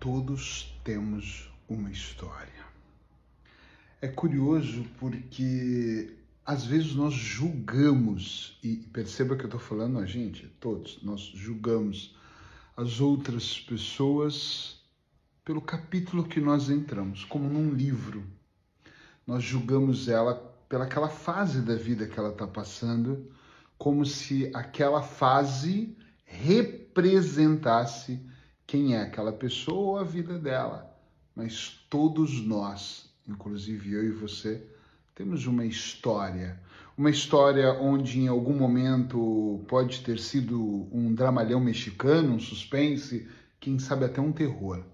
Todos temos uma história. É curioso porque às vezes nós julgamos, e perceba que eu estou falando a gente, todos, nós julgamos as outras pessoas pelo capítulo que nós entramos, como num livro. Nós julgamos ela pelaquela fase da vida que ela está passando, como se aquela fase representasse quem é aquela pessoa ou a vida dela. Mas todos nós, inclusive eu e você, temos uma história. Uma história onde em algum momento pode ter sido um dramalhão mexicano, um suspense, quem sabe até um terror.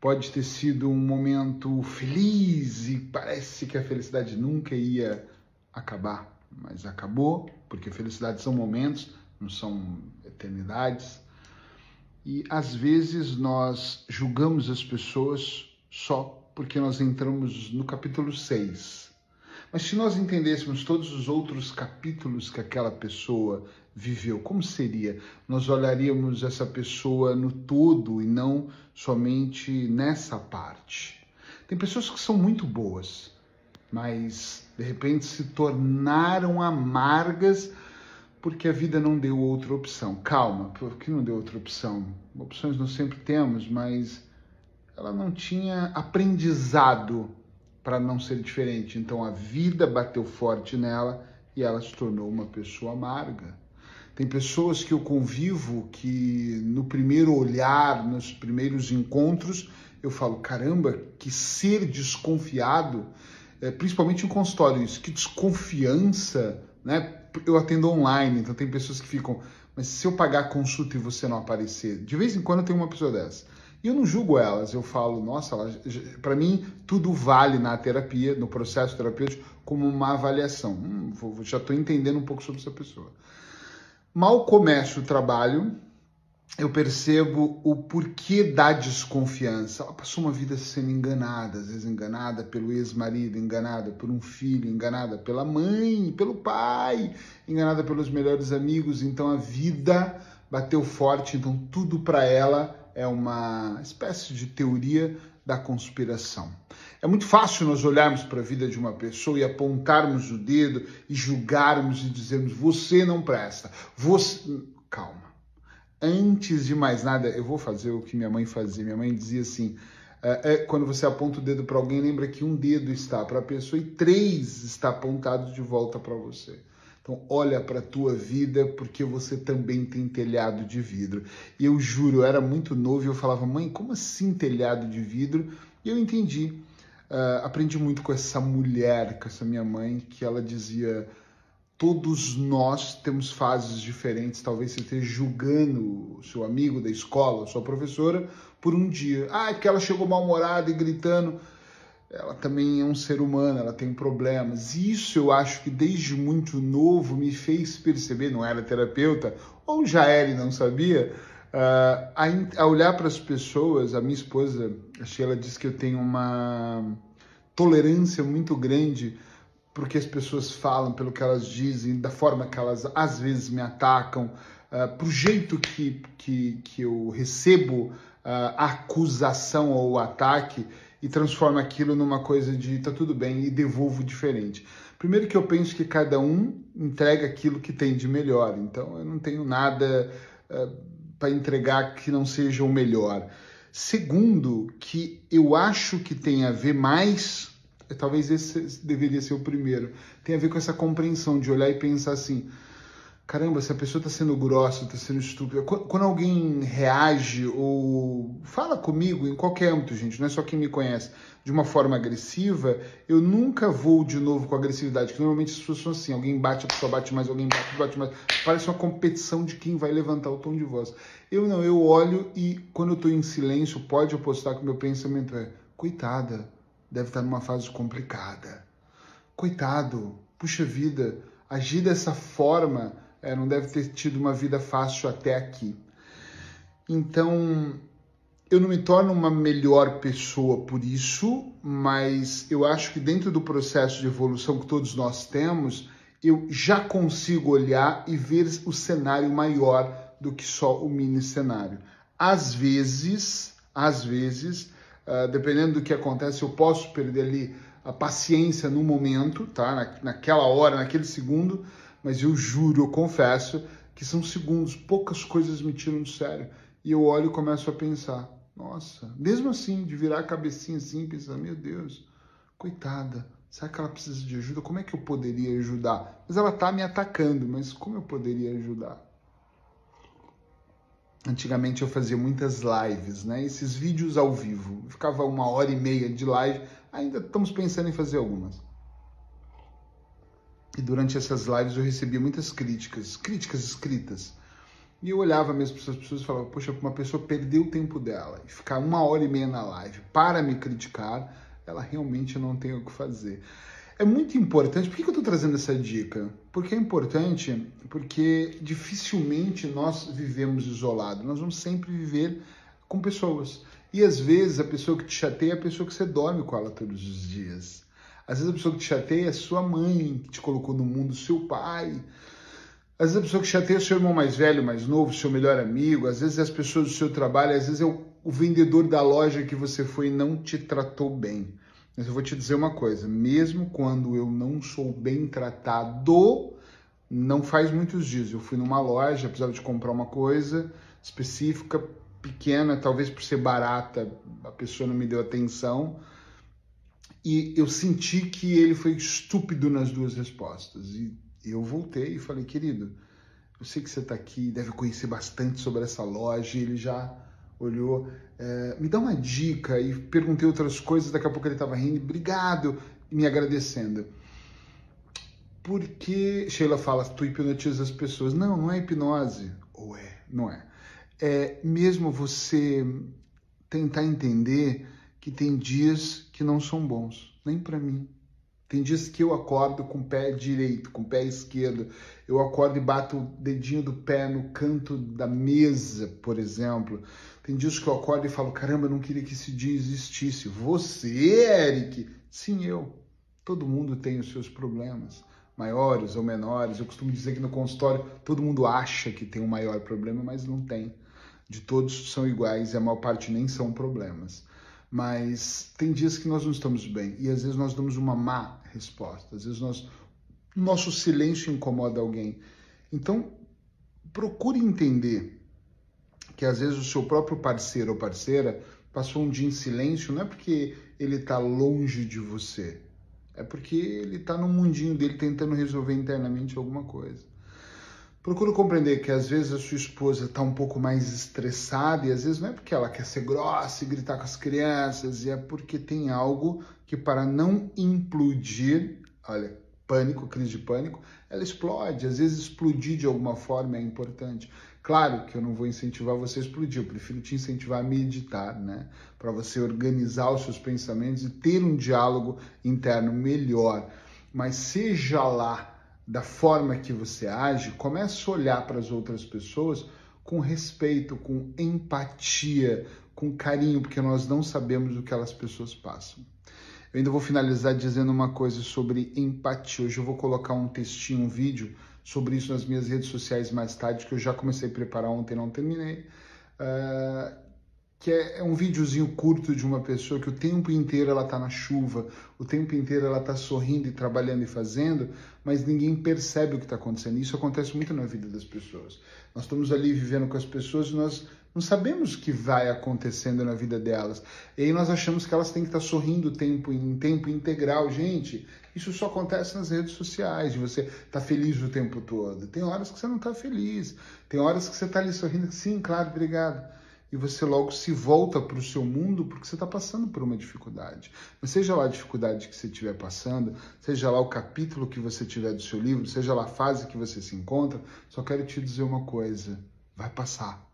Pode ter sido um momento feliz e parece que a felicidade nunca ia acabar, mas acabou, porque felicidade são momentos, não são eternidades. E às vezes nós julgamos as pessoas só porque nós entramos no capítulo 6. Mas se nós entendêssemos todos os outros capítulos que aquela pessoa viveu, como seria? Nós olharíamos essa pessoa no todo e não somente nessa parte. Tem pessoas que são muito boas, mas de repente se tornaram amargas porque a vida não deu outra opção. Calma, porque não deu outra opção? Opções nós sempre temos, mas ela não tinha aprendizado para não ser diferente. Então a vida bateu forte nela e ela se tornou uma pessoa amarga. Tem pessoas que eu convivo que no primeiro olhar, nos primeiros encontros, eu falo: caramba, que ser desconfiado, é, principalmente em consultório, isso, que desconfiança, né? eu atendo online, então tem pessoas que ficam, mas se eu pagar a consulta e você não aparecer, de vez em quando tem uma pessoa dessa. E eu não julgo elas, eu falo, nossa, para mim tudo vale na terapia, no processo terapêutico, como uma avaliação. Hum, vou, já estou entendendo um pouco sobre essa pessoa. Mal começo o trabalho, eu percebo o porquê da desconfiança. Ela passou uma vida sendo enganada, às vezes enganada pelo ex-marido, enganada por um filho, enganada pela mãe, pelo pai, enganada pelos melhores amigos. Então a vida bateu forte, então tudo para ela é uma espécie de teoria da conspiração. É muito fácil nós olharmos para a vida de uma pessoa e apontarmos o dedo e julgarmos e dizermos: você não presta, você. Calma antes de mais nada, eu vou fazer o que minha mãe fazia. Minha mãe dizia assim: é, é, quando você aponta o dedo para alguém, lembra que um dedo está para a pessoa e três está apontado de volta para você. Então, olha para a tua vida, porque você também tem telhado de vidro. E eu juro, eu era muito novo e eu falava, mãe, como assim telhado de vidro? E eu entendi. Uh, aprendi muito com essa mulher, com essa minha mãe, que ela dizia: todos nós temos fases diferentes. Talvez você esteja julgando o seu amigo da escola, sua professora, por um dia. Ah, é porque ela chegou mal-humorada e gritando. Ela também é um ser humano, ela tem problemas. Isso eu acho que desde muito novo me fez perceber, não era terapeuta, ou já era e não sabia, uh, a, a olhar para as pessoas. A minha esposa, a Sheila, diz que eu tenho uma tolerância muito grande porque as pessoas falam, pelo que elas dizem, da forma que elas às vezes me atacam, uh, ah, para o jeito que, que, que eu recebo a acusação ou ataque e transformo aquilo numa coisa de tá tudo bem e devolvo diferente. Primeiro que eu penso que cada um entrega aquilo que tem de melhor, então eu não tenho nada uh, ah, para entregar que não seja o melhor. Segundo, que eu acho que tem a ver mais talvez esse deveria ser o primeiro. Tem a ver com essa compreensão de olhar e pensar assim: caramba, se a pessoa está sendo grossa, está sendo estúpida. Quando alguém reage ou fala comigo em qualquer âmbito, gente, não é só quem me conhece, de uma forma agressiva, eu nunca vou de novo com agressividade, que normalmente as pessoas são assim: alguém bate, a pessoa bate mais, alguém bate, bate mais. Parece uma competição de quem vai levantar o tom de voz. Eu não, eu olho e quando eu estou em silêncio, pode apostar que o meu pensamento é: coitada deve estar numa fase complicada. Coitado, puxa vida, agir dessa forma é, não deve ter tido uma vida fácil até aqui. Então, eu não me torno uma melhor pessoa por isso, mas eu acho que dentro do processo de evolução que todos nós temos, eu já consigo olhar e ver o cenário maior do que só o mini cenário. Às vezes, às vezes, uh, dependendo do que acontece, eu posso perder ali a paciência no momento, tá? Na, naquela hora, naquele segundo, mas eu juro, eu confesso que são segundos, poucas coisas me tiram do sério. E eu olho e começo a pensar, nossa, mesmo assim, de virar a cabecinha assim, pensar, meu Deus, coitada, será que ela precisa de ajuda? Como é que eu poderia ajudar? Mas ela tá me atacando, mas como eu poderia ajudar? Antigamente eu fazia muitas lives, né? Esses vídeos ao vivo. Ficava uma hora e meia de live. Ainda estamos pensando em fazer algumas. E durante essas lives eu recebia muitas críticas, críticas escritas. E eu olhava mesmo para essas pessoas e falava, poxa, uma pessoa perdeu o tempo dela e ficar uma hora e meia na live para me criticar, ela realmente não tem o que fazer. É muito importante. Por que eu estou trazendo essa dica? Porque é importante, porque dificilmente nós vivemos isolados. Nós vamos sempre viver com pessoas. E às vezes a pessoa que te chateia é a pessoa que você dorme com ela todos os dias. Às vezes a pessoa que te chateia é sua mãe, que te colocou no mundo, seu pai. Às vezes a pessoa que te chateia é seu irmão mais velho, mais novo, seu melhor amigo. Às vezes é as pessoas do seu trabalho. Às vezes é o, o vendedor da loja que você foi e não te tratou bem. Mas eu vou te dizer uma coisa: mesmo quando eu não sou bem tratado, não faz muitos dias. Eu fui numa loja, precisava de comprar uma coisa específica, pequena, talvez por ser barata, a pessoa não me deu atenção. E eu senti que ele foi estúpido nas duas respostas. E eu voltei e falei, querido, eu sei que você está aqui, deve conhecer bastante sobre essa loja. E ele já olhou, é, me dá uma dica e perguntei outras coisas, daqui a pouco ele estava rindo, obrigado, me agradecendo. Porque Sheila fala, tu hipnotiza as pessoas. Não, não é hipnose. Ou é, não é. É mesmo você tentar entender que tem dias que não são bons, nem para mim. Tem dias que eu acordo com o pé direito, com o pé esquerdo. Eu acordo e bato o dedinho do pé no canto da mesa, por exemplo. Tem dias que eu acordo e falo: caramba, eu não queria que esse dia existisse. Você, Eric? Sim, eu. Todo mundo tem os seus problemas, maiores ou menores. Eu costumo dizer que no consultório todo mundo acha que tem um maior problema, mas não tem. De todos são iguais e a maior parte nem são problemas. Mas tem dias que nós não estamos bem e às vezes nós damos uma má resposta. Às vezes nós, nosso silêncio incomoda alguém. Então, procure entender que às vezes o seu próprio parceiro ou parceira passou um dia em silêncio, não é porque ele está longe de você, é porque ele está no mundinho dele tentando resolver internamente alguma coisa. Procuro compreender que às vezes a sua esposa está um pouco mais estressada e às vezes não é porque ela quer ser grossa e gritar com as crianças, e é porque tem algo que para não implodir, olha, pânico, crise de pânico, ela explode. Às vezes explodir de alguma forma é importante. Claro que eu não vou incentivar você a explodir, eu prefiro te incentivar a meditar, né? Para você organizar os seus pensamentos e ter um diálogo interno melhor. Mas seja lá da forma que você age, comece a olhar para as outras pessoas com respeito, com empatia, com carinho, porque nós não sabemos o que aquelas pessoas passam. Eu ainda vou finalizar dizendo uma coisa sobre empatia. Hoje eu vou colocar um textinho, um vídeo sobre isso nas minhas redes sociais mais tarde, que eu já comecei a preparar ontem, não terminei. Uh, que é, é, um videozinho curto de uma pessoa que o tempo inteiro ela tá na chuva, o tempo inteiro ela tá sorrindo e trabalhando e fazendo, mas ninguém percebe o que está acontecendo. Isso acontece muito na vida das pessoas. Nós estamos ali vivendo com as pessoas e nós não sabemos o que vai acontecendo na vida delas. E aí nós achamos que elas têm que estar tá sorrindo tempo em tempo integral. Gente, isso só acontece nas redes sociais, de você estar tá feliz o tempo todo. Tem horas que você não está feliz, tem horas que você está ali sorrindo, sim, claro, obrigado e você logo se volta para o seu mundo porque você está passando por uma dificuldade. Mas seja lá a dificuldade que você estiver passando, seja lá o capítulo que você tiver do seu livro, seja lá a fase que você se encontra, só quero te dizer uma coisa: vai passar.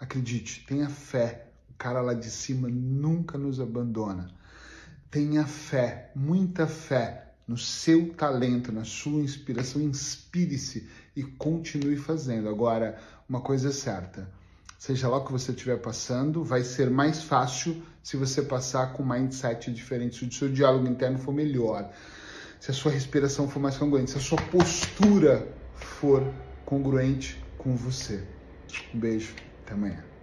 Acredite, tenha fé. O cara lá de cima nunca nos abandona. Tenha fé, muita fé no seu talento, na sua inspiração. Inspire-se e continue fazendo. Agora, uma coisa é certa seja lá o que você estiver passando, vai ser mais fácil se você passar com um mindset diferente, se o seu diálogo interno for melhor, se a sua respiração for mais congruente, se a sua postura for congruente com você. Um beijo, até amanhã.